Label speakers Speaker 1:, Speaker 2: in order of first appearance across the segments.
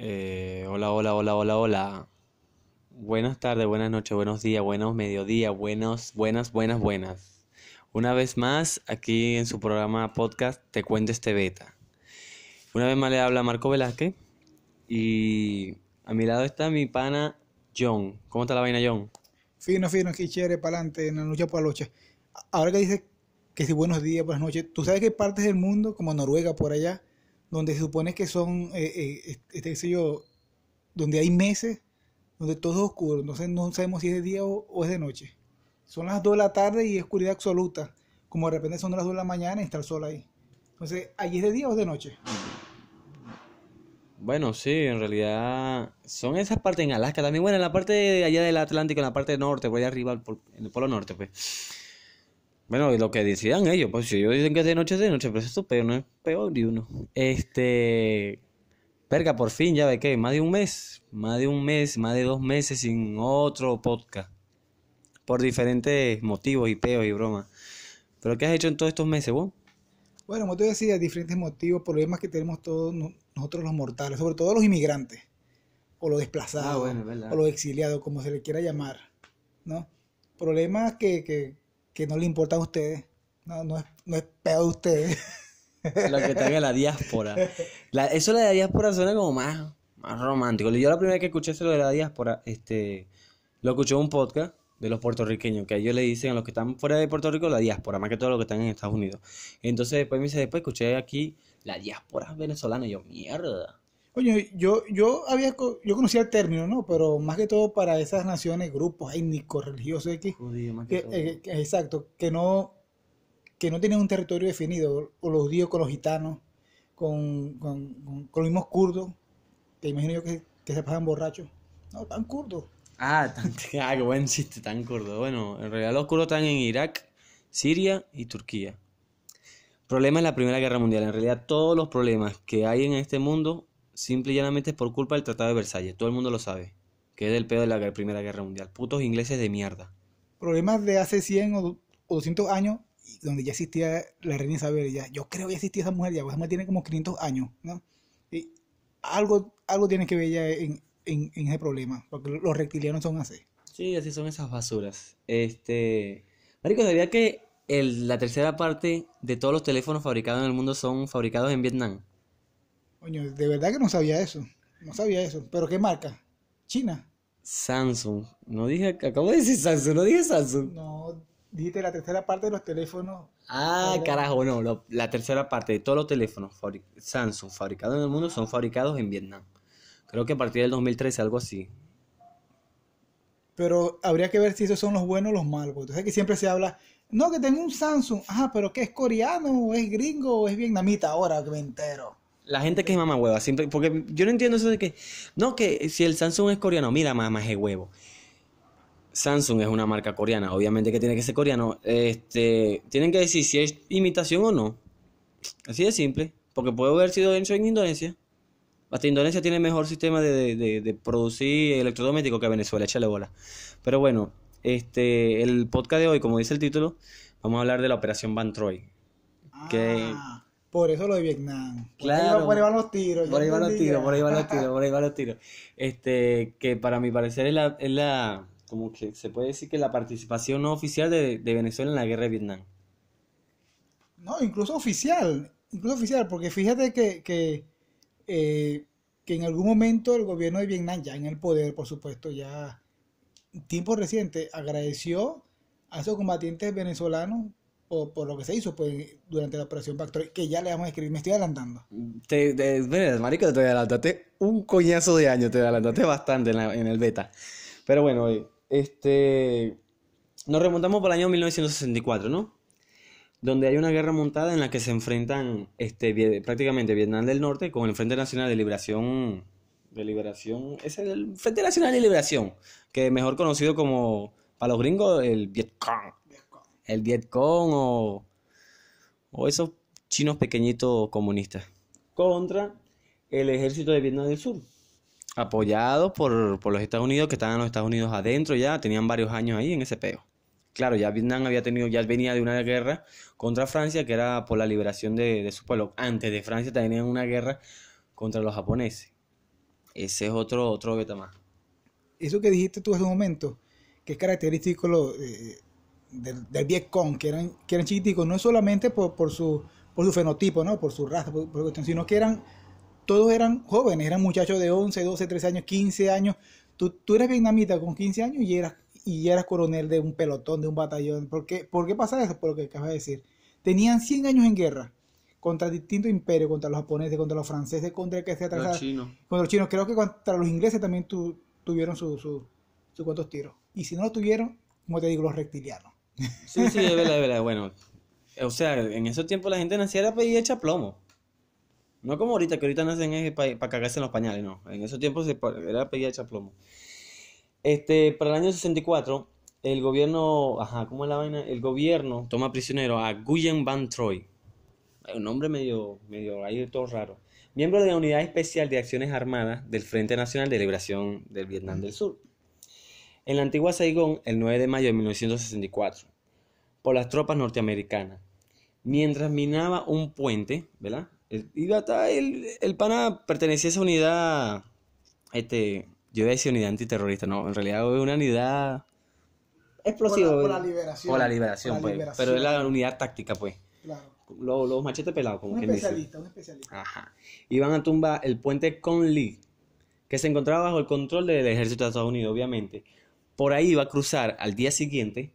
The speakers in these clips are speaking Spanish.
Speaker 1: Eh, hola, hola, hola, hola, hola. Buenas tardes, buenas noches, buenos días, buenos mediodías, buenos, buenas, buenas, buenas. Una vez más, aquí en su programa podcast Te Cuento este beta. Una vez más le habla Marco Velázquez y a mi lado está mi pana John. ¿Cómo está la vaina, John?
Speaker 2: Fino, fino, aquí chévere, para adelante, en la lucha por la lucha. Ahora que dices que si buenos días, buenas noches, tú sabes que hay partes del mundo, como Noruega por allá, donde se supone que son, eh, eh, este, sé yo, donde hay meses, donde todo es oscuro, entonces no sabemos si es de día o, es de noche. Son las 2 de la tarde y es oscuridad absoluta, como de repente son las 2 de la mañana y está el sol ahí. Entonces, ¿allí es de día o es de noche?
Speaker 1: Bueno, sí, en realidad son esas partes en Alaska también. Bueno, en la parte de allá del Atlántico, en la parte norte, por allá arriba, en el polo norte, pues. Bueno, y lo que decidan ellos, pues si ellos dicen que es de noche, es de noche, pero eso es peor, no es peor de uno. Este. Verga, por fin, ya ve que, más de un mes, más de un mes, más de dos meses sin otro podcast. Por diferentes motivos y peos y bromas. ¿Pero qué has hecho en todos estos meses, vos?
Speaker 2: Bueno, como te decía, diferentes motivos, problemas que tenemos todos no- nosotros los mortales, sobre todo los inmigrantes, o los desplazados,
Speaker 1: Ah, bueno,
Speaker 2: o los exiliados, como se le quiera llamar, ¿no? Problemas que, que, que no le importan a ustedes, no, no, es, no es peor de ustedes.
Speaker 1: Lo que está en la diáspora. Eso de la diáspora suena como más, más romántico. Yo la primera vez que escuché eso de la diáspora, este, lo escuché en un podcast de los puertorriqueños, que ellos le dicen a los que están fuera de Puerto Rico la diáspora, más que todo los que están en Estados Unidos. Entonces después me dice, después escuché aquí la diáspora venezolana, y yo, mierda.
Speaker 2: Oye, yo, yo había, yo conocía el término, ¿no? Pero más que todo para esas naciones, grupos étnicos, religiosos X,
Speaker 1: Judío, más que
Speaker 2: que,
Speaker 1: todo.
Speaker 2: eh, que- exacto, que no, que no tienen un territorio definido, o los judíos con los gitanos, con, con, con- con los mismos kurdos, que imagino yo que, que se pasan borrachos. No, tan kurdos.
Speaker 1: Ah, tan, ah, qué buen chiste, tan kurdo. Bueno, en realidad los kurdos están en Irak, Siria y Turquía. Problema es la Primera Guerra Mundial. En realidad todos los problemas que hay en este mundo simple y llanamente es por culpa del Tratado de Versalles. Todo el mundo lo sabe. Que es del pedo de la Primera Guerra Mundial. Putos ingleses de mierda.
Speaker 2: Problemas de hace 100 o, du- o 200 años, donde ya existía la reina Isabel. Ya, yo creo que ya existía esa mujer, ya, esa mujer tiene como 500 años, ¿no? Y algo, algo tiene que ver ya en, en, en ese problema, porque los reptilianos son así.
Speaker 1: Sí, así son esas basuras. Este... Marico, ¿sabía que el- la tercera parte de todos los teléfonos fabricados en el mundo son fabricados en Vietnam?
Speaker 2: Coño, de verdad que no sabía eso. No sabía eso. ¿Pero qué marca? China.
Speaker 1: Samsung. No dije... Acabo de decir Samsung, no dije Samsung.
Speaker 2: No, dijiste la tercera parte de los teléfonos.
Speaker 1: Ah, carajo, no. lo- la tercera parte de todos los teléfonos Samsung fabricados en el mundo son fabricados en Vietnam. Creo que a partir del 2013, algo así.
Speaker 2: Pero habría que ver si esos son los buenos o los malos. Porque sabes que siempre se habla, no, que tengo un Samsung. Ajá, pero que es coreano, o es gringo, o es vietnamita. Ahora que me entero.
Speaker 1: La gente que es mamá hueva, siempre, porque yo no entiendo eso de que, no, que si el Samsung es coreano, mira, mamá es huevo. Samsung es una marca coreana, obviamente que tiene que ser coreano. Este, tienen que decir si es imitación o no. Así de simple, porque puede haber sido hecho en Indonesia. Hasta Indonesia tiene mejor sistema de, de- de- producir electrodomésticos que Venezuela, échale bola. Pero bueno, este, el podcast de hoy, como dice el título, vamos a hablar de la operación Van Troy.
Speaker 2: Ah, por eso lo de Vietnam. Por ahí
Speaker 1: Claro.
Speaker 2: Por ahí van los tiros.
Speaker 1: Por ahí van los tiros, por ahí van los tiros, por ahí van los tiros. Este, que para mi parecer es la, es la, como que se puede decir que la participación no oficial de, de Venezuela en la guerra de Vietnam.
Speaker 2: No, incluso oficial, incluso oficial, porque fíjate que, que, eh, que en algún momento el gobierno de Vietnam, ya en el poder, por supuesto, ya en tiempo reciente, agradeció a esos combatientes venezolanos por, por lo que se hizo pues, durante la operación Factory, que ya le vamos a escribir, me estoy adelantando.
Speaker 1: Te, te, espera, marico, te adelantaste un coñazo de años, te adelantaste bastante en, la- en el beta. Pero bueno, este, nos remontamos para el año 1964, ¿no? Donde hay una guerra montada en la que se enfrentan este, prácticamente Vietnam del Norte con el Frente Nacional de Liberación, de Liberación, es el Frente Nacional de Liberación, que mejor conocido como, para los gringos, el Vietcong. El Vietcong o, o esos chinos pequeñitos comunistas contra el ejército de Vietnam del Sur, apoyados por, por los Estados Unidos, que estaban los Estados Unidos adentro ya, tenían varios años ahí en ese peo. Claro, ya Vietnam había tenido, ya venía de una guerra contra Francia, que era por la liberación de, de su pueblo. Antes de Francia tenían una guerra contra los japoneses. Ese es otro, otro beta más.
Speaker 2: Eso que dijiste tú hace un momento, que es característico lo, eh, del, del Vietcong, que eran, que eran chiquiticos, no solamente por, por, su, por su fenotipo, ¿no? por su raza, por, por cuestión, sino que eran, todos eran jóvenes, eran muchachos de 11, 12, 13 años, 15 años. Tú, tú eres vietnamita con 15 años y eras, y eras coronel de un pelotón, de un batallón. ¿Por qué, ¿Por qué pasa eso? Por lo que acabas de decir. Tenían 100 años en guerra contra distintos imperios, contra los japoneses, contra los franceses, contra el que sea
Speaker 1: Los chinos.
Speaker 2: contra los chinos. Creo que contra los ingleses también tu- tuvieron sus su, su cuantos tiros. Y si no lo tuvieron, como te digo, los reptilianos.
Speaker 1: Sí, sí, es verdad, es verdad. Bueno, o sea, en esos tiempos la gente nacía era pedida hecha plomo. No como ahorita, que ahorita nacen para cagarse en los pañales, no. En esos tiempos pa- era pedida hecha plomo. Este, para el año 64, el gobierno, ajá, ¿cómo es la vaina? El gobierno toma prisionero a Nguyen Van Troy. Un nombre medio, medio ahí todo raro. Miembro de la Unidad Especial de Acciones Armadas del Frente Nacional de Liberación del Vietnam del Sur. En la antigua Saigón, el 9 de mayo de 1964, por las tropas norteamericanas. Mientras minaba un puente, ¿verdad? El, iba a el, el pana pertenecía a esa unidad, este, yo iba a decir unidad antiterrorista, no, en realidad es una unidad explosiva.
Speaker 2: Por la- por la liberación.
Speaker 1: Por la liberación,
Speaker 2: Por la
Speaker 1: pues.
Speaker 2: liberación.
Speaker 1: Pero es la unidad táctica, pues.
Speaker 2: Claro.
Speaker 1: Los, los machetes pelados, como
Speaker 2: Un
Speaker 1: quien dice.
Speaker 2: especialista, un especialista.
Speaker 1: Ajá. Iban a tumbar el puente Conley, que se encontraba bajo el control del ejército de Estados Unidos, obviamente. Por ahí iba a cruzar al día siguiente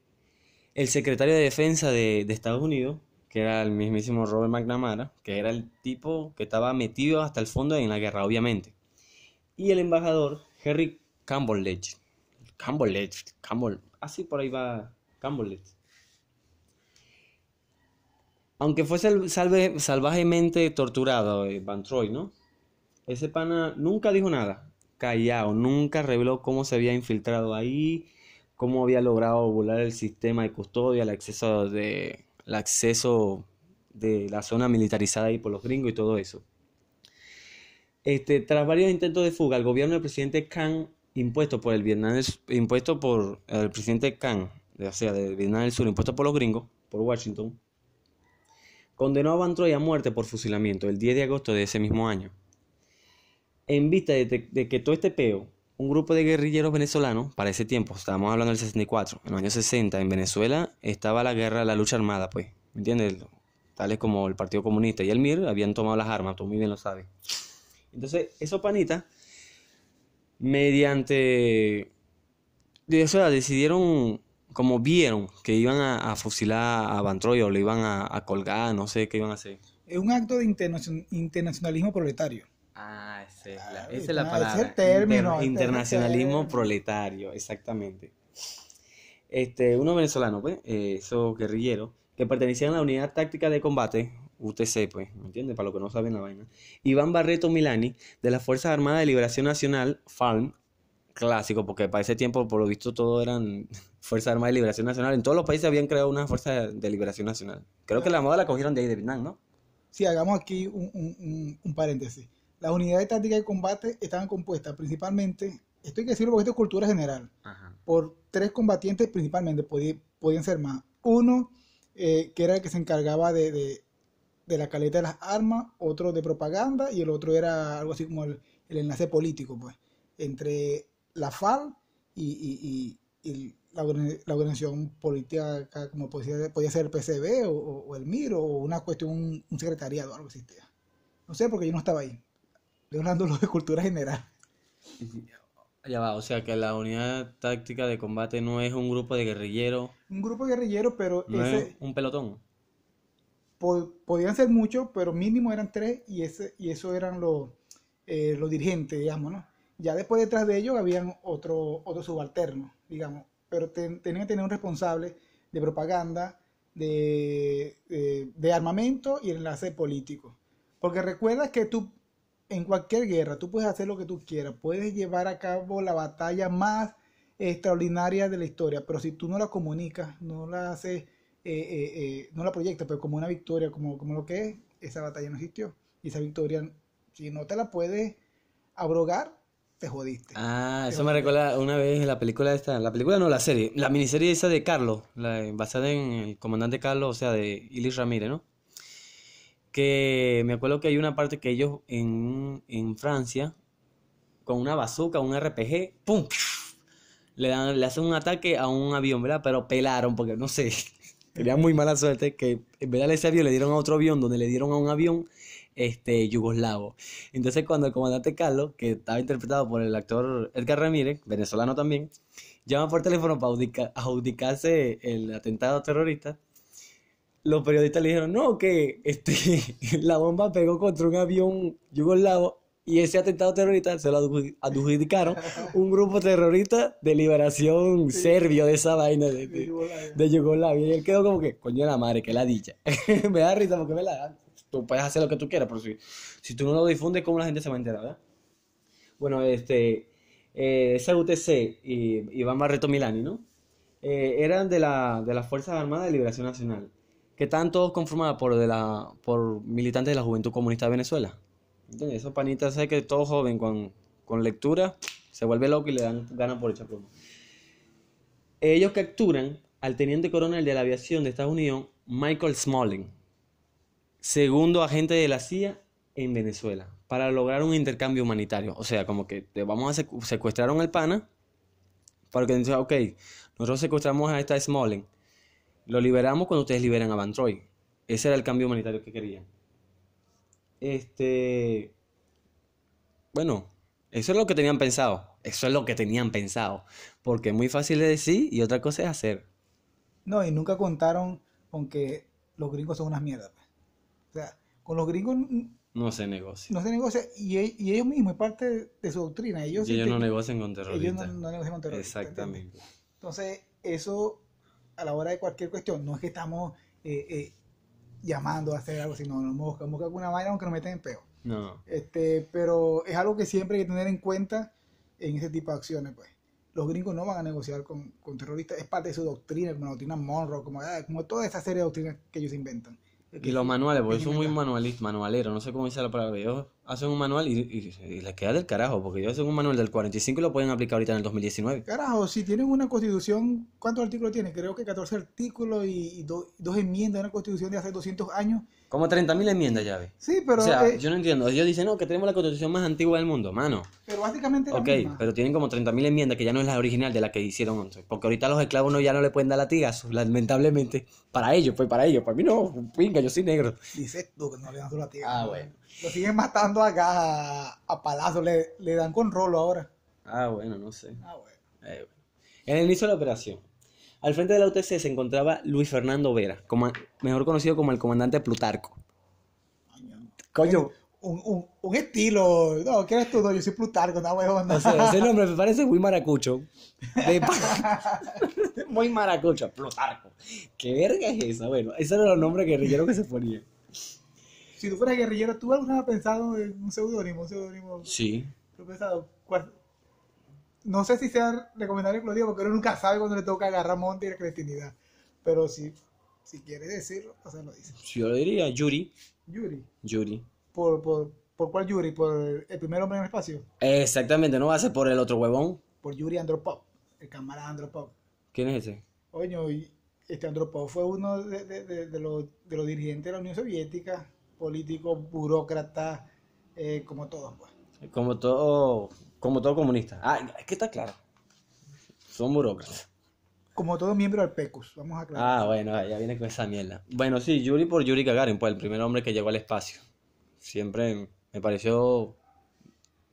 Speaker 1: el secretario de Defensa de, Estados Unidos, que era el mismísimo Robert McNamara, que era el tipo que estaba metido hasta el fondo en la guerra, obviamente. Y el embajador Henry Campbell-Ledge. Campbell-Ledge, Campbell, así por ahí va Campbell-Ledge. Aunque fue sal- salve- salvajemente torturado eh, Van Troy, ¿no? Ese pana nunca dijo nada, callado, nunca reveló cómo se había infiltrado ahí, cómo había logrado burlar el sistema de custodia, el acceso de, la zona militarizada ahí por los gringos y todo eso. Este, tras varios intentos de fuga, el gobierno del presidente Khan, impuesto por el Vietnam, impuesto por el presidente Khan, o sea, del Vietnam del Sur, impuesto por los gringos, por Washington, condenó a Van Troy a muerte por fusilamiento el 10 de agosto de ese mismo año. En vista de, que todo este peo, un grupo de guerrilleros venezolanos, para ese tiempo, estábamos hablando del 64, en los años 60, en Venezuela estaba la guerra, la lucha armada, pues, ¿me entiendes? Tales como el Partido Comunista y el MIR habían tomado las armas, tú muy bien lo sabes. Entonces, esos panitas, mediante, o sea, decidieron, como vieron que iban a, fusilar a Van o lo iban a, colgar, no sé qué iban a hacer.
Speaker 2: Es un acto de internacion- internacionalismo proletario.
Speaker 1: Ah, esa es la, esa es la palabra.
Speaker 2: es el término,
Speaker 1: Inter- internacionalismo
Speaker 2: término.
Speaker 1: proletario, exactamente. Este, unos venezolanos, pues, eh, esos guerrilleros, que pertenecían a la unidad táctica de combate, UTC, pues, ¿me entiendes? Para los que no saben la vaina. Iván Barreto Milani, de las Fuerzas Armadas de Liberación Nacional, FARM, clásico, porque para ese tiempo, por lo visto, todo eran Fuerzas Armadas de Liberación Nacional. En todos los países habían creado una Fuerza de Liberación Nacional. Creo que la moda la cogieron de ahí, de Vietnam, ¿no?
Speaker 2: Si hagamos aquí un, un- un- un paréntesis. Las unidades tácticas de combate estaban compuestas principalmente, esto hay que decirlo porque esto es cultura general,
Speaker 1: Ajá.
Speaker 2: por tres combatientes principalmente, podí- podían ser más. Uno, eh, que era el que se encargaba de, de- de la caleta de las armas, otro de propaganda y el otro era algo así como el, el enlace político, pues, entre la FARC y, y- y- y la, la organización política como podía, podía ser el PCB o, o- o el MIR o una cuestión, un, secretariado, algo existía. No sé, porque yo no estaba ahí. Estoy hablando de cultura general.
Speaker 1: Ya va, o sea que la unidad táctica de combate no es un grupo de guerrilleros,
Speaker 2: Un grupo guerrillero, pero
Speaker 1: no
Speaker 2: ese,
Speaker 1: es un pelotón.
Speaker 2: po- podían ser muchos, pero mínimo eran tres y ese y eso eran los, eh, los dirigentes, digamos, ¿no? Ya después detrás de ellos habían otro, otro subalterno, digamos, pero ten- tenían que tener un responsable de propaganda, de, de- de armamento y enlace político. Porque recuerda que tú, en cualquier guerra, tú puedes hacer lo que tú quieras, puedes llevar a cabo la batalla más extraordinaria de la historia, pero si tú no la comunicas, no la haces, eh, eh, eh, no la proyectas, pero como una victoria, como, como lo que es, esa batalla no existió. Y esa victoria, si no te la puedes abrogar, te jodiste.
Speaker 1: Ah, eso me recuerda una vez en la película esta, la película no, la serie, la miniserie esa de Carlos, la, basada en el comandante Carlos, o sea, de Ilis Ramírez, ¿no? Que me acuerdo que hay una parte que ellos en, en Francia, con una bazooka, un RPG, ¡pum! Le, dan, le hacen un ataque a un avión, ¿verdad? Pero pelaron, porque no sé, tenían muy mala suerte que en vez de ese avión le dieron a otro avión, donde le dieron a un avión este, yugoslavo. Entonces cuando el comandante Carlos, que estaba interpretado por el actor Edgar Ramírez, venezolano también, llama por teléfono para adjudica- adjudicarse el atentado terrorista, los periodistas le dijeron, no, que este, la bomba pegó contra un avión yugoslavo y ese atentado terrorista se lo adju- adjudicaron un grupo terrorista de liberación serbio de esa vaina de, de- de Yugoslavia. Y él quedó como que, coño de la madre, que la dicha. me da risa porque me la dan. Tú puedes hacer lo que tú quieras, pero si, si tú no lo difundes, ¿cómo la gente se va a enterar, verdad? Bueno, este, eh, esa UTC y Iván Barreto Milani, ¿no? Eh, eran de, la, de las Fuerzas Armadas de Liberación Nacional, que estaban todos conformados por, de la, por militantes de la Juventud Comunista de Venezuela. ¿Entiendes? Esos panitas, sé que todo joven con, con lectura se vuelve loco y le dan ganas por echar plomo. Ellos capturan al teniente coronel de la aviación de Estados Unidos, Michael Smalling, segundo agente de la CIA en Venezuela, para lograr un intercambio humanitario. O sea, como que te vamos a secu- secuestraron al pana, para que ok, nosotros secuestramos a esta Smalling, lo liberamos cuando ustedes liberan a Van Troy. Ese era el cambio humanitario que querían. Este, bueno, eso es lo que tenían pensado. Eso es lo que tenían pensado. Porque es muy fácil de decir y otra cosa es hacer.
Speaker 2: No, y nunca contaron con que los gringos son unas mierdas. pues. O sea, con los gringos
Speaker 1: No se negocia.
Speaker 2: no se negocia y, e- y ellos mismos, es parte de su doctrina. Ellos,
Speaker 1: Y ellos no negocian con
Speaker 2: ellos
Speaker 1: terroristas.
Speaker 2: no, no negocian con terroristas.
Speaker 1: Exactamente.
Speaker 2: Entonces, eso a la hora de cualquier cuestión, no es que estamos eh, eh, llamando a hacer algo, sino nos buscamos alguna vaina aunque nos meten en peo.
Speaker 1: No.
Speaker 2: Este, pero es algo que siempre hay que tener en cuenta en ese tipo de acciones, pues. Los gringos no van a negociar con, con terroristas, es parte de su doctrina, como la doctrina Monroe, como, ah, como toda esa serie de doctrinas que ellos inventan.
Speaker 1: Y los manuales, porque
Speaker 2: es
Speaker 1: son muy
Speaker 2: inventar.
Speaker 1: manualistas, manualeros, no sé cómo dice la palabra. Ellos hacen un manual y, y- y les queda del carajo, porque ellos hacen un manual del 45 y lo pueden aplicar ahorita en el 2019.
Speaker 2: Carajo, si tienen una constitución, ¿cuántos artículos tiene? Creo que 14 artículos y, y do- dos enmiendas una constitución de hace 200 años.
Speaker 1: Como 30.000 enmiendas ya ves.
Speaker 2: Sí, pero,
Speaker 1: o sea,
Speaker 2: eh,
Speaker 1: yo no entiendo. Ellos dicen, no, que tenemos la constitución más antigua del mundo, mano.
Speaker 2: pero básicamente la
Speaker 1: Ok,
Speaker 2: misma.
Speaker 1: pero tienen como 30.000 enmiendas que ya no es la original de la que hicieron antes. Porque ahorita los esclavos no, ya no le pueden dar latigazos, lamentablemente. Para ellos, pues para ellos. Para mí no, pinga, yo soy negro.
Speaker 2: Dices tú que no le dan su latigazo.
Speaker 1: Ah, bueno.
Speaker 2: Lo siguen matando acá a, a palazo, le, le dan con rolo ahora.
Speaker 1: Ah, bueno, no sé.
Speaker 2: Ah, bueno.
Speaker 1: Eh, bueno. En el inicio de la operación, al frente de la UTC se encontraba Luis Fernando Vera, como- mejor conocido como el comandante Plutarco.
Speaker 2: Coño. Un, un, un estilo. No, ¿qué eres tú? No, yo soy Plutarco, no, huevón.
Speaker 1: o sea, ese nombre me parece muy maracucho. De muy maracucho, Plutarco. ¿Qué verga es esa? Bueno, esos eran los nombres guerrilleros que se ponían.
Speaker 2: Si tú fueras guerrillero, ¿tú alguna vez has pensado en un seudónimo? Un seudónimo.
Speaker 1: Sí.
Speaker 2: ¿Tú has pensado? ¿Cuál? No sé si sea recomendable que lo diga, porque uno nunca sabe cuando le toca agarrar monte y la cretinidad. Pero si, si quieres decirlo, o sea, lo dice.
Speaker 1: Yo lo diría, Yuri.
Speaker 2: Yuri.
Speaker 1: Yuri.
Speaker 2: ¿Por, por, ¿Por cuál Yuri? ¿Por el primer hombre en el espacio?
Speaker 1: Exactamente, no va a ser por el otro huevón.
Speaker 2: Por Yuri Andropov, el camarada Andropov.
Speaker 1: ¿Quién es ese?
Speaker 2: Y este Andropov fue uno de, de- de- de los, de los dirigentes de la Unión Soviética, político, burócrata, eh, como todos, pues.
Speaker 1: Como todo, como todo comunista. Ah, es que está claro. Son burócratas.
Speaker 2: Como todo miembro del PECUS, vamos a aclarar.
Speaker 1: Ah, bueno, ya viene con esa mierda. Bueno, sí, Yuri por Yuri Gagarin, pues el primer hombre que llegó al espacio. Siempre me pareció...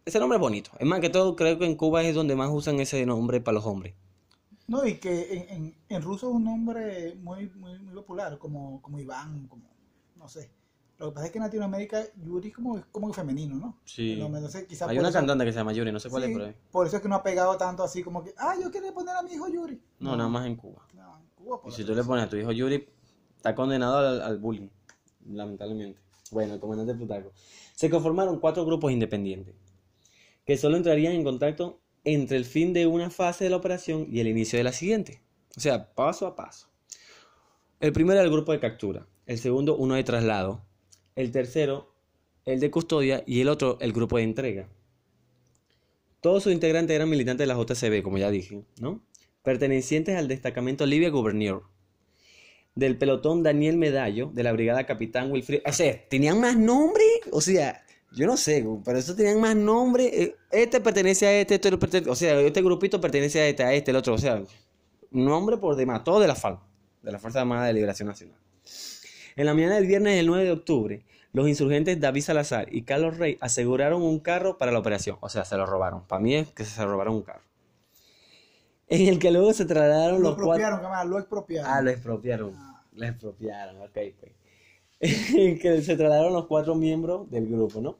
Speaker 1: Ese nombre es bonito. Es más que todo, creo que en Cuba es donde más usan ese nombre para los hombres.
Speaker 2: No, y que en, en, en ruso es un nombre muy, muy, muy popular, como, como Iván, como, no sé. Lo que pasa es que en Latinoamérica Yuri es como, es como femenino, ¿no?
Speaker 1: Sí.
Speaker 2: Entonces, quizá
Speaker 1: Hay una
Speaker 2: eso-
Speaker 1: cantante que se llama Yuri, no sé cuál
Speaker 2: sí,
Speaker 1: es, pero...
Speaker 2: por eso es que no ha pegado tanto así como que, ah, yo quería poner a mi hijo Yuri.
Speaker 1: No, nada más en Cuba.
Speaker 2: No, en Cuba, por
Speaker 1: Y si tú le pones a tu hijo Yuri, está condenado al, al bullying, lamentablemente. Bueno, el comandante Plutarco. Se conformaron cuatro grupos independientes, que solo entrarían en contacto entre el fin de una fase de la operación y el inicio de la siguiente. O sea, paso a paso. El primero era el grupo de captura, el segundo uno de traslado, el tercero el de custodia y el otro el grupo de entrega. Todos sus integrantes eran militantes de la JCB, como ya dije, ¿no? Pertenecientes al destacamento Libia Gouverneur. Del pelotón Daniel Medallo, de la brigada Capitán Wilfrido. O sea, tenían más nombre. O sea, Yo no sé, pero eso tenían más nombre. eh, Este pertenece a este, este o sea, este grupito pertenece a este, a este, el otro. O sea, nombre por demás, todo de la FAL, de la Fuerza Armada de Liberación Nacional. En la mañana del viernes del 9 de octubre, los insurgentes David Salazar y Carlos Rey aseguraron un carro para la operación. O sea, se lo robaron. Para mí es que se robaron un carro. En el que luego se trasladaron
Speaker 2: Lo
Speaker 1: los cuatro.
Speaker 2: cámara, lo expropiaron.
Speaker 1: Ah, lo expropiaron. Lo expropiaron, ok, pues. que se trasladaron los cuatro miembros del grupo, ¿no?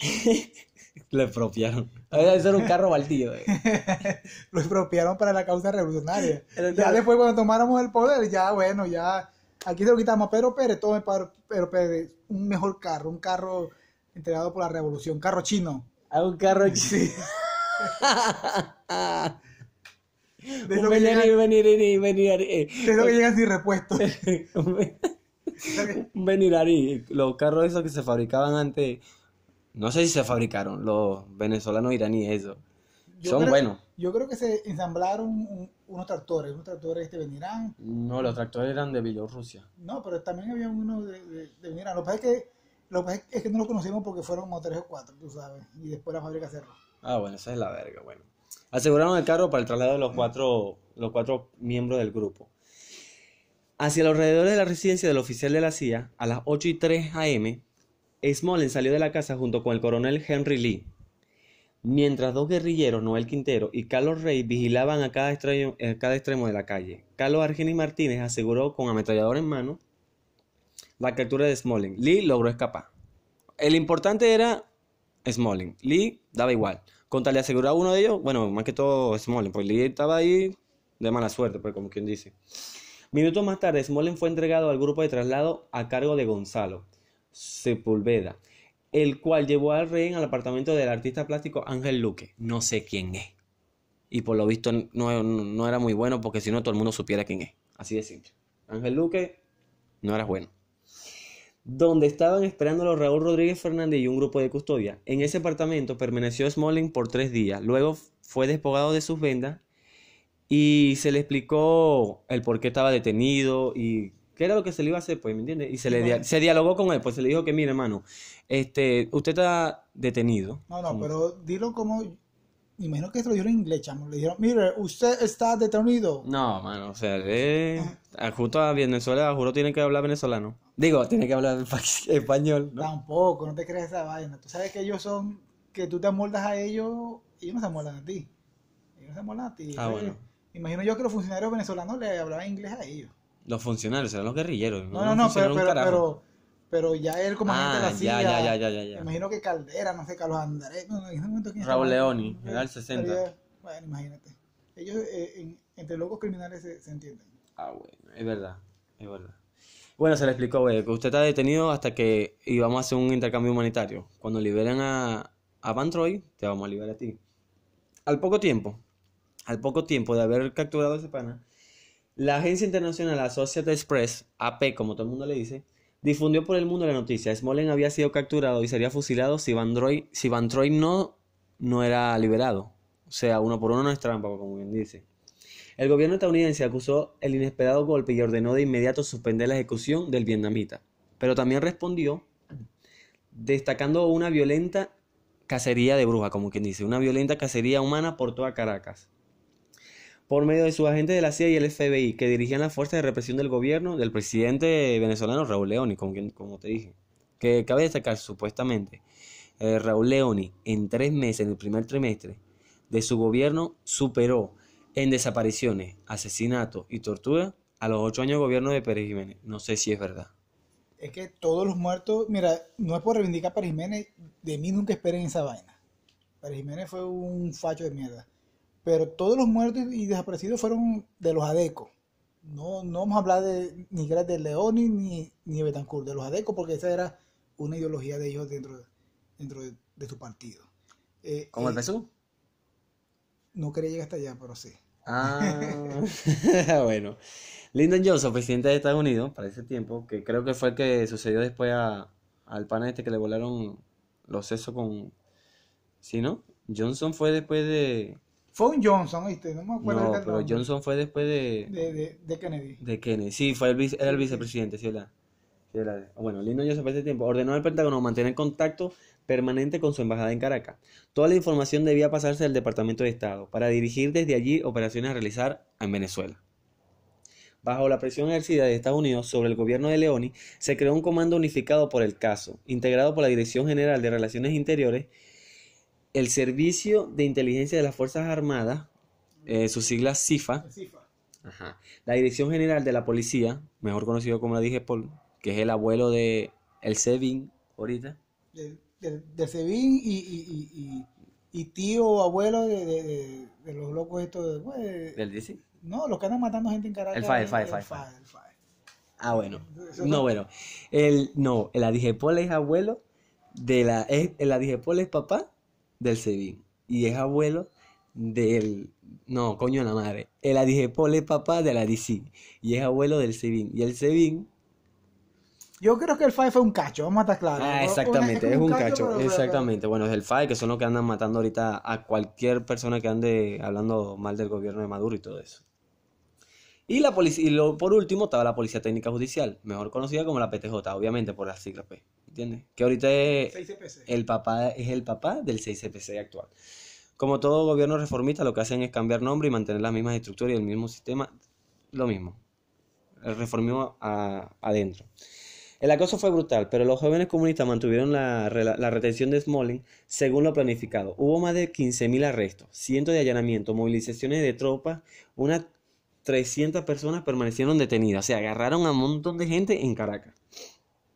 Speaker 1: lo expropiaron. Eso era un carro baldío. eh.
Speaker 2: Lo expropiaron para la causa revolucionaria.
Speaker 1: Pero
Speaker 2: ya
Speaker 1: no-
Speaker 2: después cuando tomáramos el poder, ya bueno, ya aquí se lo quitamos. Pero Pérez, tome para Pedro Pérez, un mejor carro, un carro entregado por la revolución, carro chino.
Speaker 1: A un carro.
Speaker 2: De lo que llegan,
Speaker 1: venir, eh.
Speaker 2: de lo que llegan sin repuesto.
Speaker 1: un venirarí. Los carros esos que se fabricaban antes, no sé si se fabricaron, los venezolanos iraníes, eso.
Speaker 2: Yo
Speaker 1: Son
Speaker 2: creo-
Speaker 1: buenos.
Speaker 2: Yo creo que se ensamblaron un- unos tractores, unos tractores este venirán.
Speaker 1: No, los tractores eran de Bielorrusia.
Speaker 2: No, pero también había uno de, de, de venirán. Lo que pasa es que, lo que es que no lo conocimos porque fueron como tres o cuatro, tú sabes. Y después la fábrica cerró.
Speaker 1: Ah, bueno, esa es la verga, bueno. Aseguraron el carro para el traslado de los cuatro, los cuatro miembros del grupo. Hacia los alrededores de la residencia del oficial de la CIA, a las 8 y 3 am, Smollett salió de la casa junto con el coronel Henry Lee, mientras dos guerrilleros, Noel Quintero y Carlos Rey, vigilaban a cada extremo, de la calle. Carlos Argenis Martínez aseguró con ametrallador en mano la captura de Smollett. Lee logró escapar. El importante era Smollett. Lee daba igual. Con tal de asegurar a uno de ellos, bueno, más que todo Smollett, pues Lee estaba ahí de mala suerte, pues como quien dice. Minutos más tarde, Smollett fue entregado al grupo de traslado a cargo de Gonzalo Sepulveda, el cual llevó al rehén al apartamento del artista plástico Ángel Luque. No sé quién es. Y por lo visto no, no- era muy bueno porque si no todo el mundo supiera quién es. Así de simple. Ángel Luque no era bueno donde estaban esperándolo Raúl Rodríguez Fernández y un grupo de custodia. En ese apartamento permaneció Smalling por tres días. Luego fue despojado de sus vendas y se le explicó el por qué estaba detenido y qué era lo que se le iba a hacer, pues, ¿me entiendes? Y se le dia- se dialogó con él, pues se le dijo que, mire, hermano, este, usted está detenido.
Speaker 2: No, no,
Speaker 1: Mm.
Speaker 2: pero dilo como. Me imagino que esto lo dijeron en inglés, chamo. Le dijeron, mire, usted está detenido.
Speaker 1: No, mano, o sea, eh, justo a Venezuela, juro, tiene que hablar venezolano. Digo, tiene que hablar español, ¿no?
Speaker 2: Tampoco, no te creas esa vaina. Tú sabes que ellos son. Que tú te amoldas a ellos. Ellos no se amoldan a ti. Ellos no se amoldan a ti.
Speaker 1: Ah, bueno.
Speaker 2: Imagino yo que los funcionarios venezolanos le hablaban inglés a ellos.
Speaker 1: Los funcionarios, eran los guerrilleros.
Speaker 2: No, no, no, pero, pero, pero, pero ya él como agente de
Speaker 1: Ah,
Speaker 2: la
Speaker 1: ya,
Speaker 2: CIA.
Speaker 1: ya, ya, ya, ya, ya.
Speaker 2: Me imagino que Caldera, no sé, Carlos Andrés. No, no, en ese momento, ¿quién
Speaker 1: Raúl? Leoni, era el 60.
Speaker 2: Pero ya- Bueno, imagínate. Ellos eh, en- entre locos criminales se, se entienden.
Speaker 1: Ah, bueno, es verdad, es verdad. Bueno, se le explicó, güey, que usted está detenido hasta que íbamos a hacer un intercambio humanitario. Cuando liberen a, a Van Troy, te vamos a liberar a ti. Al poco tiempo, al poco tiempo de haber capturado a ese pana, la agencia internacional Associated Press, AP, como todo el mundo le dice, difundió por el mundo la noticia. Smollett había sido capturado y sería fusilado si Van Troy, si Van Troy no, no era liberado. O sea, uno por uno no es trampa, como bien dice. El gobierno estadounidense acusó el inesperado golpe y ordenó de inmediato suspender la ejecución del vietnamita, pero también respondió destacando una violenta cacería de brujas, como quien dice, una violenta cacería humana por toda Caracas, por medio de sus agentes de la CIA y el FBI, que dirigían las fuerzas de represión del gobierno del presidente venezolano Raúl Leoni, como, como te dije, que cabe destacar supuestamente, eh, Raúl Leoni en tres meses, en el primer trimestre de su gobierno, superó en desapariciones, asesinatos y tortura a los ocho años de gobierno de Pérez Jiménez. No sé si es verdad.
Speaker 2: Es que todos los muertos, mira, no es por reivindicar a Pérez Jiménez, de mí nunca esperen esa vaina. Pérez Jiménez fue un facho de mierda. Pero todos los muertos y desaparecidos fueron de los ADECO. No, no vamos a hablar de, ni de Leoni ni, ni de Betancourt, de los ADECO, porque esa era una ideología de ellos dentro, de- dentro de, de su partido. Eh,
Speaker 1: ¿Cómo
Speaker 2: eh,
Speaker 1: empezó?
Speaker 2: No quería llegar hasta allá, pero sí.
Speaker 1: Ah, bueno. Lyndon Johnson, presidente de Estados Unidos, para ese tiempo, que creo que fue el que sucedió después a, al pana este que le volaron los sesos con... ¿Sí, no? Johnson fue después de...
Speaker 2: Fue un Johnson, ¿viste? No me acuerdo
Speaker 1: No,
Speaker 2: del
Speaker 1: pero
Speaker 2: nombre.
Speaker 1: Johnson fue después de,
Speaker 2: de, de, de Kennedy.
Speaker 1: de Kennedy. Sí, fue el vice- era el vicepresidente, ¿sí, verdad? Sí, la- Bueno, Lino Joseph ese tiempo ordenó al Pentágono mantener contacto permanente con su embajada en Caracas. Toda la información debía pasarse al Departamento de Estado para dirigir desde allí operaciones a realizar en Venezuela. Bajo la presión ejercida de Estados Unidos sobre el gobierno de Leoni, se creó un comando unificado por el caso, integrado por la Dirección General de Relaciones Interiores, el Servicio de Inteligencia de las Fuerzas Armadas, eh, sus siglas CIFA, Ajá. La Dirección General de la Policía, mejor conocido como la dije Paul, que es el abuelo de el SEBIN ahorita.
Speaker 2: Del Sebin y, y, y, tío o abuelo de, de, de, de los locos estos. de- pues,
Speaker 1: ¿Del DC?
Speaker 2: no, los que andan matando gente en Caracas.
Speaker 1: El FAE, el FAE,
Speaker 2: el
Speaker 1: FAE,
Speaker 2: FAE, el FAE.
Speaker 1: Ah, bueno. No- bueno. El, no, el Adigepol es abuelo de la. Es, el Adigepol es papá del SEBIN. Y es abuelo del. No, coño de la madre. El Adigepol es papá de la DC. Y es abuelo del SEBIN. Y el SEBIN.
Speaker 2: Yo creo que el FAE fue un cacho, vamos a estar claros.
Speaker 1: Ah, exactamente, es un cacho. Exactamente. Bueno, es el FAI, que son los que andan matando ahorita a cualquier persona que ande hablando mal del gobierno de Maduro y todo eso. Y la policía, y lo, por último estaba la Policía Técnica Judicial, mejor conocida como la PTJ, obviamente por las siglas P, ¿entiendes? Que ahorita es
Speaker 2: 6 CPC.
Speaker 1: el papá, es el papá del 6CPC actual. Como todo gobierno reformista, lo que hacen es cambiar nombre y mantener las mismas estructuras y el mismo sistema, lo mismo. El reformismo a- adentro. El acoso fue brutal, pero los jóvenes comunistas mantuvieron la, la retención de Smolensk según lo planificado. Hubo más de 15.000 arrestos, cientos de allanamientos, movilizaciones de tropas, unas 300 personas permanecieron detenidas. O sea, agarraron a un montón de gente en Caracas.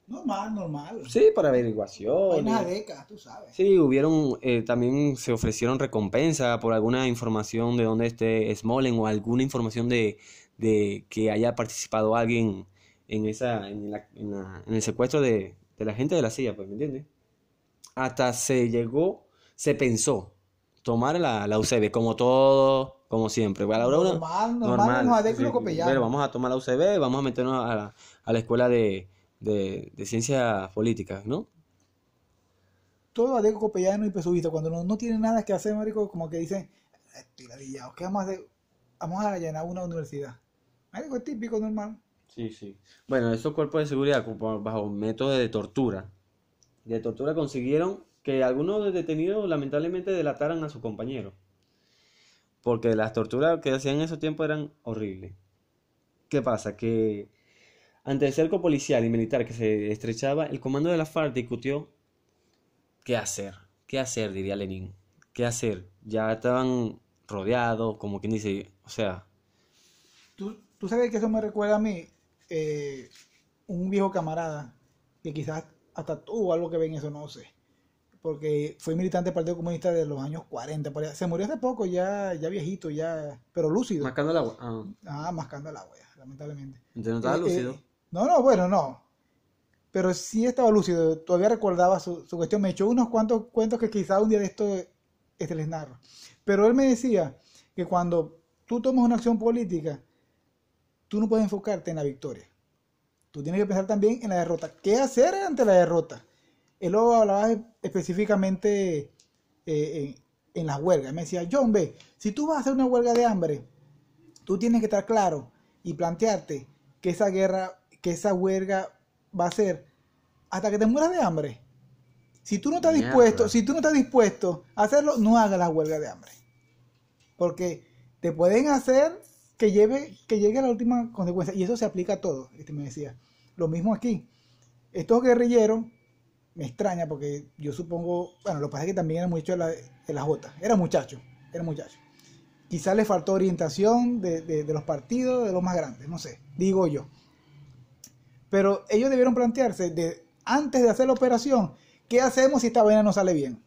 Speaker 2: Normal, normal.
Speaker 1: Sí, para averiguaciones.
Speaker 2: Vainas de décadas, tú sabes.
Speaker 1: Sí, hubieron, eh, también se ofrecieron recompensa por alguna información de dónde esté Smolen o alguna información de, de que haya participado alguien en esa, en la- en la- en el secuestro de, de la gente de la silla, pues, ¿me entiendes? Hasta se llegó, se pensó tomar la, la UCB, como todo, como siempre. A la hora una-
Speaker 2: Normal, normal, nos adecua lo copellano.
Speaker 1: Pero vamos a tomar la UCB, vamos a meternos a la, a la escuela de, de, de ciencias políticas, ¿no?
Speaker 2: Todo adeco copellano y pesubista. Cuando no, no tienen nada que hacer, marico, como que dicen, estoy ladillado, ¿qué vamos a hacer? Vamos a llenar una universidad. Marico, es típico, normal.
Speaker 1: Sí, sí. Bueno, esos cuerpos de seguridad, bajo métodos de tortura, de tortura consiguieron que algunos detenidos lamentablemente delataran a sus compañeros. Porque las torturas que hacían en esos tiempos eran horribles. ¿Qué pasa? Que ante el cerco policial y militar que se estrechaba, el comando de la FARC discutió qué hacer. ¿Qué hacer? Diría Lenin. ¿Qué hacer? Ya estaban rodeados, como quien dice, o sea,
Speaker 2: Tú, tú sabes que eso me recuerda a mí, eh, un viejo camarada, que quizás hasta tú algo que ven eso, no sé. Porque fue militante del Partido Comunista de los años 40. por ahí. Se murió hace poco, ya, ya viejito, ya, pero lúcido.
Speaker 1: mascando el agua. Ah,
Speaker 2: Ah, mascando el agua, ya, lamentablemente.
Speaker 1: entonces no estaba
Speaker 2: Eh,
Speaker 1: lúcido.
Speaker 2: eh, no, no, bueno, no. Pero sí estaba lúcido, todavía recordaba su, su cuestión. Me echó unos cuantos cuentos que quizá un día de esto este les narro. Pero él me decía que cuando tú tomas una acción política, tú no puedes enfocarte en la victoria. Tú tienes que pensar también en la derrota. ¿Qué hacer ante la derrota? Él lo hablaba específicamente eh, en, en las huelgas. Me decía, John, ve, si tú vas a hacer una huelga de hambre, tú tienes que estar claro y plantearte que esa guerra, que esa huelga va a ser hasta que te mueras de hambre. Si tú no estás
Speaker 1: Mierda.
Speaker 2: dispuesto, si tú no estás dispuesto a hacerlo, no hagas la huelga de hambre. Porque te pueden hacer que lleve, que llegue a la última consecuencia. Y eso se aplica a todo, este me decía. Lo mismo aquí. Estos guerrilleros, me extraña porque yo supongo, bueno, lo que pasa es que también era muchacho de la, de la J. Era muchacho, era muchacho. Quizás le faltó orientación de, de- de los partidos, de los más grandes, no sé, digo yo. Pero ellos debieron plantearse, de, antes de hacer la operación, ¿qué hacemos si esta vaina no sale bien?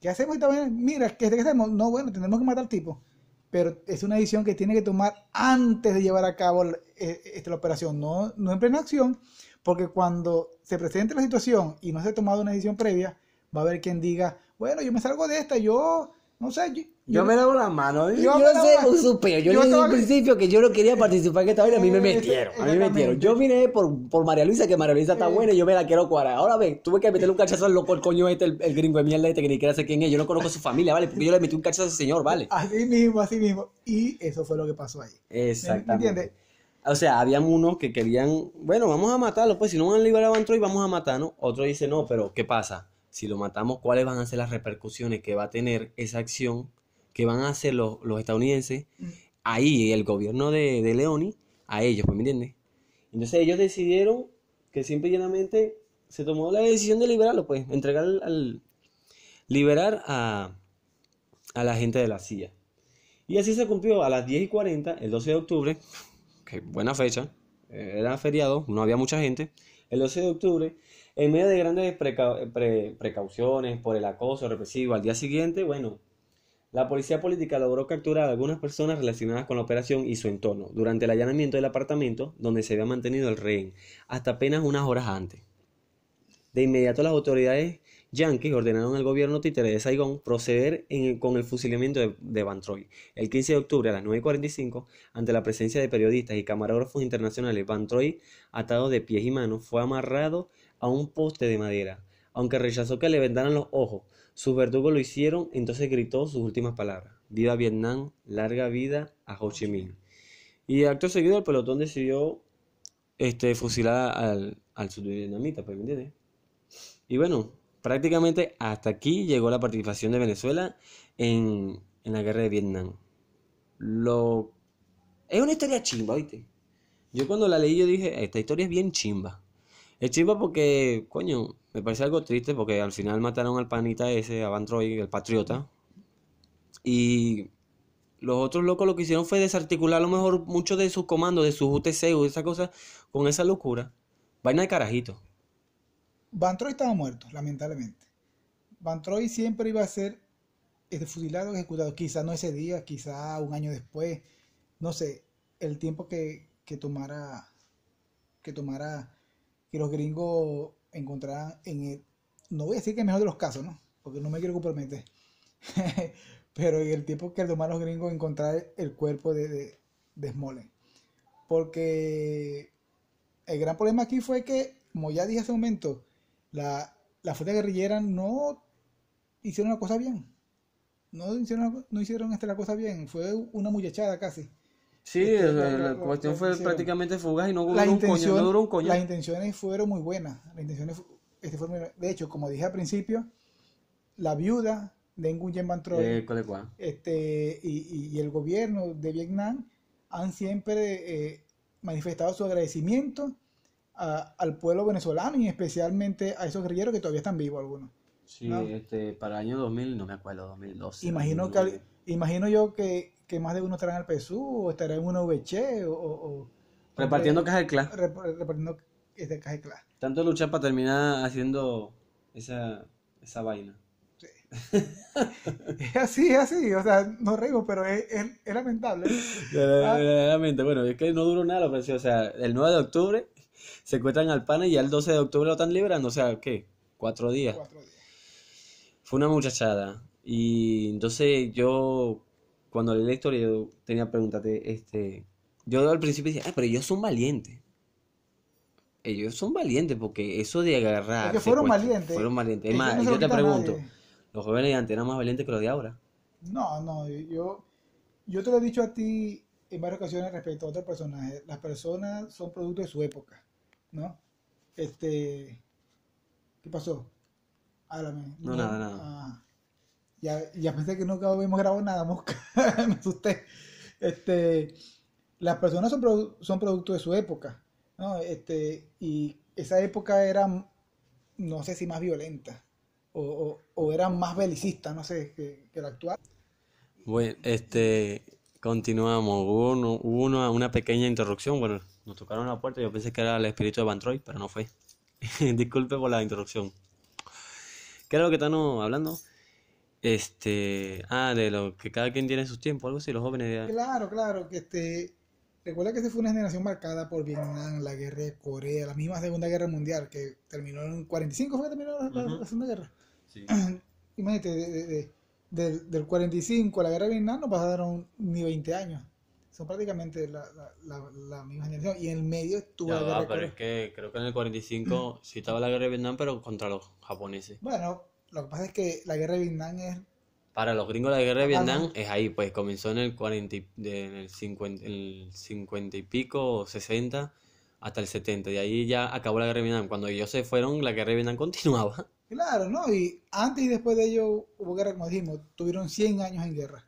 Speaker 2: ¿Qué hacemos si esta vaina? Mira, ¿qué, hacemos? No, bueno, tenemos que matar al tipo. Pero es una decisión que tiene que tomar antes de llevar a cabo la, eh, esta, la operación, no, no en plena acción, porque cuando se presente la situación y no se ha tomado una decisión previa, va a haber quien diga, bueno, yo me salgo de esta, yo, no sé, yo,
Speaker 1: Yo me lavo las manos. Yo,
Speaker 2: Yo me
Speaker 1: no sé, un supeo. Yo,
Speaker 2: yo
Speaker 1: dije al principio que yo no quería participar en esta vaina. A mí me
Speaker 2: Eh,
Speaker 1: metieron. A mí me metieron. Yo vine por, por María Luisa, que María Luisa está
Speaker 2: Eh.
Speaker 1: buena y yo me la quiero cuadrar. Ahora ven, tuve que meterle un cachazo al loco, el coño este, el, el gringo de mierda este, que ni siquiera sé quién es. Yo no conozco su familia, ¿vale? Porque yo le metí un cachazo a ese señor, ¿vale?
Speaker 2: Así mismo, así mismo. Y eso fue lo que pasó ahí. ¿Me
Speaker 1: Exactamente.
Speaker 2: entiendes?
Speaker 1: O sea, habían unos que querían, bueno, vamos a matarlo, pues si no van a liberar a Troy, vamos a matarlo. Otro dice, no, pero ¿qué pasa? Si lo matamos, ¿cuáles van a ser las repercusiones que va a tener esa acción que van a hacer los, los estadounidenses?
Speaker 2: Mm.
Speaker 1: Ahí, el gobierno de, de Leoni, a ellos, pues, ¿me entiendes? Entonces ellos decidieron que simple y llanamente se tomó la decisión de liberarlo, pues, entregar al, al- liberar a, a la gente de la CIA. Y así se cumplió a las 10 y 40, el 12 de octubre, que buena fecha, era feriado, no había mucha gente, el 12 de octubre, en medio de grandes preca- pre- precauciones por el acoso represivo, al día siguiente, bueno, la policía política logró capturar a algunas personas relacionadas con la operación y su entorno durante el allanamiento del apartamento donde se había mantenido el rehén, hasta apenas unas horas antes. De inmediato las autoridades yanquis ordenaron al gobierno títere de Saigón proceder con el fusilamiento de, de Van Troy. El 15 de octubre a las 9.45, ante la presencia de periodistas y camarógrafos internacionales, Van Troy, atado de pies y manos, fue amarrado a un poste de madera. Aunque rechazó que le vendaran los ojos, sus verdugos lo hicieron, entonces gritó sus últimas palabras. Viva Vietnam, larga vida a Ho Chi Minh. Y acto seguido el pelotón decidió este, fusilar al, al sudvietnamita, pues, ¿me entiendes? Y bueno, prácticamente hasta aquí llegó la participación de Venezuela en, en la guerra de Vietnam. Lo... Es una historia chimba, ¿viste? Yo cuando la leí yo dije, esta historia es bien chimba. Es chimba porque, coño, me parece algo triste porque al final mataron al panita ese, a Van Troy, el patriota. Y los otros locos lo que hicieron fue desarticular a lo mejor muchos de sus comandos, de sus UTC o esa cosa, con esa locura. Vaina de carajito.
Speaker 2: Van Troy estaba muerto, lamentablemente. Van Troy siempre iba a ser este, fusilado, ejecutado. Quizá no ese día, quizá un año después. No sé, el tiempo que, que tomara, que tomara, que los gringos encontraran en el, no voy a decir que el mejor de los casos, ¿no? Porque no me quiero comprometer. Pero en el tiempo que tomaron los gringos encontrar el cuerpo de, de, de Smollett. Porque el gran problema aquí fue que, como ya dije hace un momento, la, la fuerza guerrillera no hicieron la cosa bien. No hicieron, no hicieron esta la cosa bien. Fue una muchachada casi.
Speaker 1: Sí,
Speaker 2: Este,
Speaker 1: la, cuestión fue
Speaker 2: hicieron.
Speaker 1: prácticamente fugaz y no duró un coño,
Speaker 2: intención-
Speaker 1: no duró un coño.
Speaker 2: las intenciones fueron muy buenas. Las intenciones, este, muy buenas. de hecho, como dije al principio, la viuda de Nguyen Van Troy
Speaker 1: Eh,
Speaker 2: este, y, y- el gobierno de Vietnam han siempre eh, manifestado su agradecimiento a- al pueblo venezolano y especialmente a esos guerrilleros que todavía están vivos algunos.
Speaker 1: Sí,
Speaker 2: No.
Speaker 1: este, para el año 2000, no me acuerdo, 2012.
Speaker 2: Imagino, que,
Speaker 1: 2009.
Speaker 2: al- imagino yo que, que más de uno estará en el PSU o estará en una VC o, o-
Speaker 1: Repartiendo cajas de clase.
Speaker 2: rep- repartiendo este caja de clase.
Speaker 1: Tanto luchar para terminar haciendo esa, esa vaina.
Speaker 2: Es así, es así, o sea, no reímos, pero es, es- es lamentable. Ah.
Speaker 1: Verdaderamente, bueno, es que no duró nada la operación. O sea, el 9 de octubre secuestran al pana y ya el 12 de octubre lo están liberando. O sea, ¿qué? Cuatro días.
Speaker 2: Cuatro días.
Speaker 1: Fue una muchachada. Y entonces yo, cuando la historia, yo tenía pregúntate, este, yo al principio decía, ah, pero ellos son valientes. Ellos son valientes porque eso de agarrar,
Speaker 2: Porque fueron valientes.
Speaker 1: fueron valientes. Es más,
Speaker 2: no
Speaker 1: yo te pregunto,
Speaker 2: nadie.
Speaker 1: los jóvenes de antes eran más valientes que los de ahora.
Speaker 2: No, no, yo, yo te lo he dicho a ti en varias ocasiones respecto a otros personajes. Las personas son producto de su época, ¿no? Este, ¿qué pasó? Háblame.
Speaker 1: No, nada, nada.
Speaker 2: Ah, ya, ya pensé que nunca habíamos grabado nada, mosca. Me asusté. Este, las personas son, produ- son producto de su época, ¿no? Este, y esa época era, no sé si más violenta, o, o, o era más belicista, no sé, que, que la actual.
Speaker 1: Bueno, este, continuamos. Hubo, uno- hubo una, una pequeña interrupción. Bueno, nos tocaron la puerta. Yo pensé que era el espíritu de Van Troy, pero no fue. Disculpe por la interrupción. ¿Qué era lo que estamos hablando? Este, ah, de lo que cada quien tiene sus tiempos, algo así, los jóvenes. de-
Speaker 2: Claro, claro, que este, recuerda que esa fue una generación marcada por Vietnam, la guerra de Corea, la misma Segunda Guerra Mundial, que terminó en 45, fue que terminó la, la-
Speaker 1: Ujú.
Speaker 2: la Segunda Guerra.
Speaker 1: Sí.
Speaker 2: Imagínate, de- de- de- del, del 45 a la guerra de Vietnam no pasaron ni 20 años. Son prácticamente la, la, la, la misma generación. Y en el medio estuvo
Speaker 1: Ya
Speaker 2: la guerra
Speaker 1: pero
Speaker 2: Corea.
Speaker 1: es que creo que en el 45 sí estaba la guerra de Vietnam, pero contra los japoneses.
Speaker 2: Bueno, lo que pasa es que la guerra de Vietnam es
Speaker 1: Para los gringos la guerra de. Vietnam es ahí, pues comenzó en el 40 y, en el 50, en el 50 y pico, o 60, hasta el 70. De ahí ya acabó la guerra de Vietnam. Cuando ellos se fueron, la guerra de Vietnam continuaba.
Speaker 2: Claro, ¿no? Y antes y después de ello hubo guerra, como dijimos, tuvieron 100 años en guerra,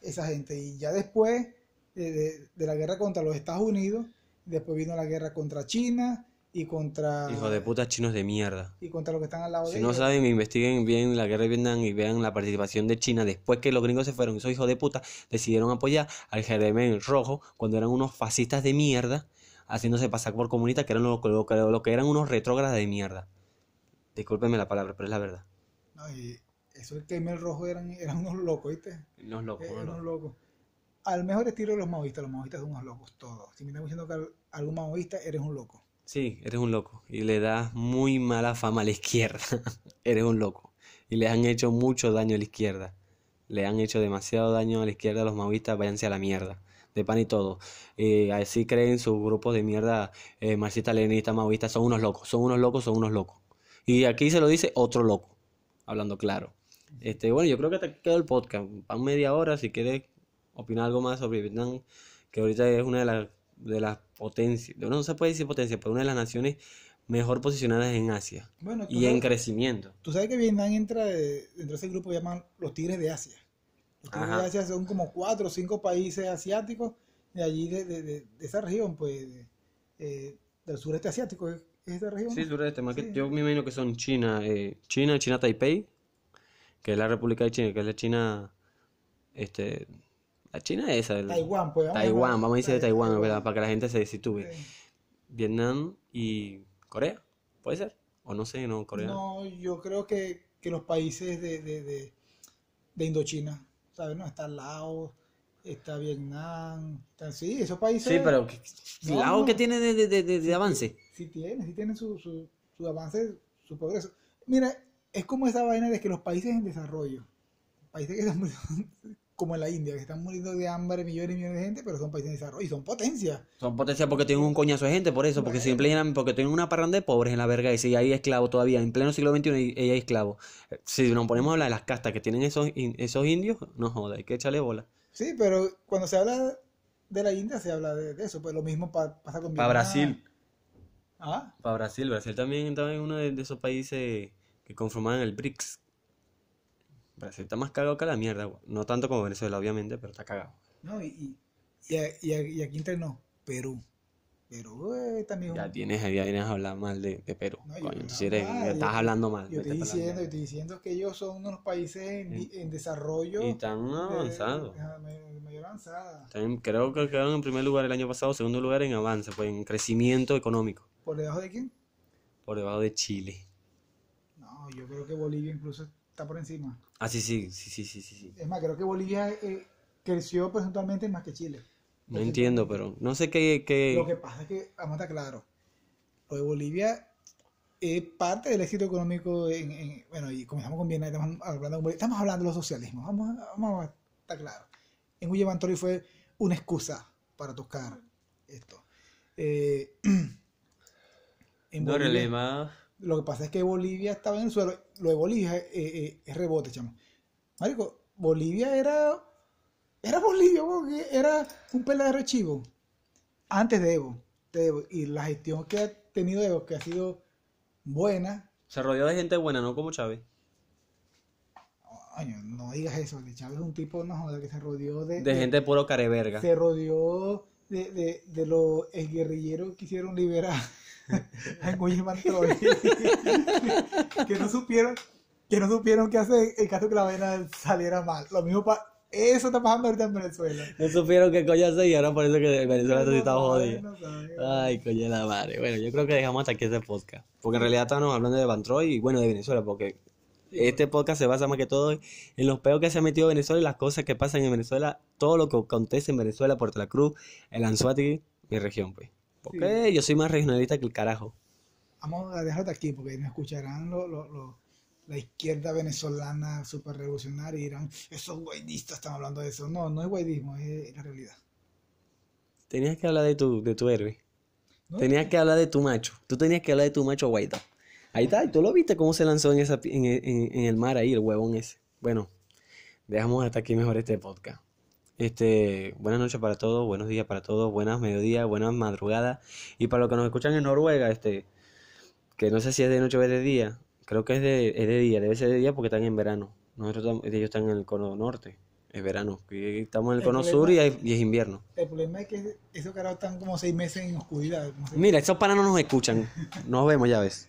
Speaker 2: esa gente. Y ya después de, de- de la guerra contra los Estados Unidos, después vino la guerra contra China y contra,
Speaker 1: Hijos de puta chinos de mierda.
Speaker 2: y contra los que están al lado
Speaker 1: Si
Speaker 2: de
Speaker 1: no
Speaker 2: ellos.
Speaker 1: saben, investiguen bien la guerra de Vietnam y vean la participación de China después que los gringos se fueron. Esos hijos de puta decidieron apoyar al Jeremín Rojo cuando eran unos fascistas de mierda, haciéndose pasar por comunistas que eran lo, lo lo que eran unos retrógradas de mierda. Discúlpenme la palabra, pero es la verdad.
Speaker 2: No, y eso el Khmer rojo eran, eran unos locos, ¿viste?
Speaker 1: Unos locos,
Speaker 2: Eh,
Speaker 1: unos
Speaker 2: eran unos
Speaker 1: locos.
Speaker 2: locos. Al mejor estilo de los maoístas, los maoístas son unos locos, todos. Si me están diciendo que al- algún maoísta, eres un loco.
Speaker 1: Sí, eres un loco. Y le das muy mala fama a la izquierda. Eres un loco. Y le han hecho mucho daño a la izquierda. Le han hecho demasiado daño a la izquierda a los maoístas. Váyanse a la mierda. De pan y todo. Eh, así creen sus grupos de mierda eh, marxistas, leninistas, maoístas. Son unos locos. Son unos locos, son unos locos. Y aquí se lo dice otro loco. Hablando claro. Este, bueno, yo creo que te quedó el podcast. Van media hora si quieres opinar algo más sobre Vietnam. Que ahorita es una de las, de las potencias. No se puede decir potencia, pero una de las naciones mejor posicionadas en Asia.
Speaker 2: Bueno,
Speaker 1: Y en crecimiento.
Speaker 2: tú sabes que Vietnam entra de- dentro de ese grupo que llaman los Tigres de Asia. Los Tigres
Speaker 1: Ajá.
Speaker 2: de Asia son como cuatro o cinco países asiáticos de allí, de, de- de- de esa región, pues, eh, del sureste asiático, ¿es, es esa región?
Speaker 1: Sí, sureste, más que
Speaker 2: Sí.
Speaker 1: yo me imagino que son China, eh, China, China Taipei, que es la República de China, que es la China, este, la China esa, el-
Speaker 2: Taiwán, pues. vamos
Speaker 1: Taiwán, vamos a decir de
Speaker 2: Tai-
Speaker 1: Taiwán, ¿verdad? Para que la gente se.
Speaker 2: Sí.
Speaker 1: Vietnam y Corea, ¿puede ser? O no sé, no, Corea.
Speaker 2: No, yo creo que, que los países de, de, de, de Indochina, ¿sabes? No, está Laos, está Vietnam, está- sí, esos países
Speaker 1: Sí, pero ¿qué-
Speaker 2: No,
Speaker 1: ¿Laos
Speaker 2: no.
Speaker 1: que tiene de, de, de- de- de avance?
Speaker 2: sí tienen, sí tienen su, su, su avance, su progreso. Mira, es como esa vaina de que los países en desarrollo, países que están muriendo, como en la India, que están muriendo de hambre millones y millones de gente, pero son países en desarrollo y son potencias.
Speaker 1: Son potencias porque tienen un coñazo de gente, por eso, porque eran, porque tienen una parranda de pobres en la verga y si hay esclavos todavía, en pleno siglo XXI y y hay esclavos. Si nos ponemos a hablar de las castas que tienen esos, esos indios, no joda, hay que echarle bola.
Speaker 2: Sí, pero cuando se habla de la India se habla de, de eso, pues lo mismo pa- pasa con
Speaker 1: Para. Brasil,
Speaker 2: Ah,
Speaker 1: para Brasil, Brasil también está en uno de, de esos países que conforman el BRICS. Brasil está más cagado que la mierda, güey. no tanto como Venezuela, obviamente, pero está cagado.
Speaker 2: no, y, y, y, y aquí entre nos, Perú. Perú eh, también
Speaker 1: Ya tienes, ya vienes a hablar mal de, de Perú.
Speaker 2: No,
Speaker 1: coño,
Speaker 2: no
Speaker 1: eres-
Speaker 2: mal,
Speaker 1: estás
Speaker 2: yo-
Speaker 1: hablando mal.
Speaker 2: Yo estoy diciendo, yo estoy diciendo que ellos son unos países en, di- en desarrollo.
Speaker 1: Y
Speaker 2: de-
Speaker 1: avanzados.
Speaker 2: de- de mayor avanzada.
Speaker 1: También creo que quedaron en primer lugar el año pasado, segundo lugar en avance, pues en crecimiento económico,
Speaker 2: ¿Por debajo de quién?
Speaker 1: por debajo de Chile.
Speaker 2: No, yo creo que Bolivia incluso está por encima.
Speaker 1: Ah, sí, sí, sí, sí, sí, sí.
Speaker 2: Es más, creo que Bolivia eh, creció porcentualmente más que Chile.
Speaker 1: No entiendo, pero no sé qué, qué...
Speaker 2: Lo que pasa es que, vamos a estar claro, lo de Bolivia es parte del éxito económico, en, en- bueno, y comenzamos con Vietnam, estamos hablando, con Bolivia, estamos hablando de los socialismos, vamos, a- vamos a estar claro. En Huyevantori fue una excusa para tocar esto. Eh, en
Speaker 1: No,
Speaker 2: Bolivia-
Speaker 1: releva...
Speaker 2: lo que pasa es que Bolivia estaba en el suelo. Lo de Bolivia eh, eh, es rebote, chamo. Marico, Bolivia era. Era Bolivia, porque era un peladero chivo. Antes de Evo, de Evo. Y la gestión que ha tenido Evo, que ha sido buena.
Speaker 1: Se rodeó de gente buena, no como Chávez.
Speaker 2: Coño, no digas eso. De Chávez es un tipo, no joda, que se rodeó de.
Speaker 1: De gente puro careverga.
Speaker 2: Se rodeó de, de, de los guerrilleros que quisieron liberar que no supieron que no supieron qué hacer en caso que la vaina saliera mal. Lo mismo pa eso está pasando ahorita en Venezuela.
Speaker 1: No supieron qué coño hacer y ahora por eso que Venezuela está
Speaker 2: No
Speaker 1: está jodido.
Speaker 2: no saben.
Speaker 1: Ay, coño de la madre. Bueno, yo creo que dejamos hasta aquí este podcast. Porque en realidad estábamos hablando de Bantroy y bueno, de Venezuela, porque este podcast se basa más que todo en los peos que se ha metido Venezuela y las cosas que pasan en Venezuela, todo lo que acontece en Venezuela, Puerto La Cruz, el Anzuategui, mi región, pues. Porque yo soy más regionalista que el carajo.
Speaker 2: Vamos a dejarlo aquí porque nos escucharán lo- lo- lo- la izquierda venezolana super revolucionaria y dirán, esos guaidistas están hablando de eso. No, no es guaidismo, es la realidad.
Speaker 1: Tenías que hablar de tu, de tu héroe.
Speaker 2: ¿no?
Speaker 1: Tenías que hablar de tu macho. Tú tenías que hablar de tu macho Guaidó. Ahí está, y tú lo viste cómo se lanzó en, esa, en, en- en el mar ahí, el huevón ese. Bueno, Dejamos hasta aquí mejor este podcast. Este, buenas noches para todos, buenos días para todos, buenas mediodías, buenas madrugadas. Y para los que nos escuchan en Noruega, este, que no sé si es de noche o es de día, creo que es de, es de día, debe ser de día porque están en verano. Nosotros tam- ellos están en el cono norte, es verano. Y estamos en el
Speaker 2: El
Speaker 1: cono sur y, hay- y es invierno.
Speaker 2: El problema es que esos carajos están como seis meses en oscuridad.
Speaker 1: Mira, estos panas no nos escuchan. Nos vemos, ya ves.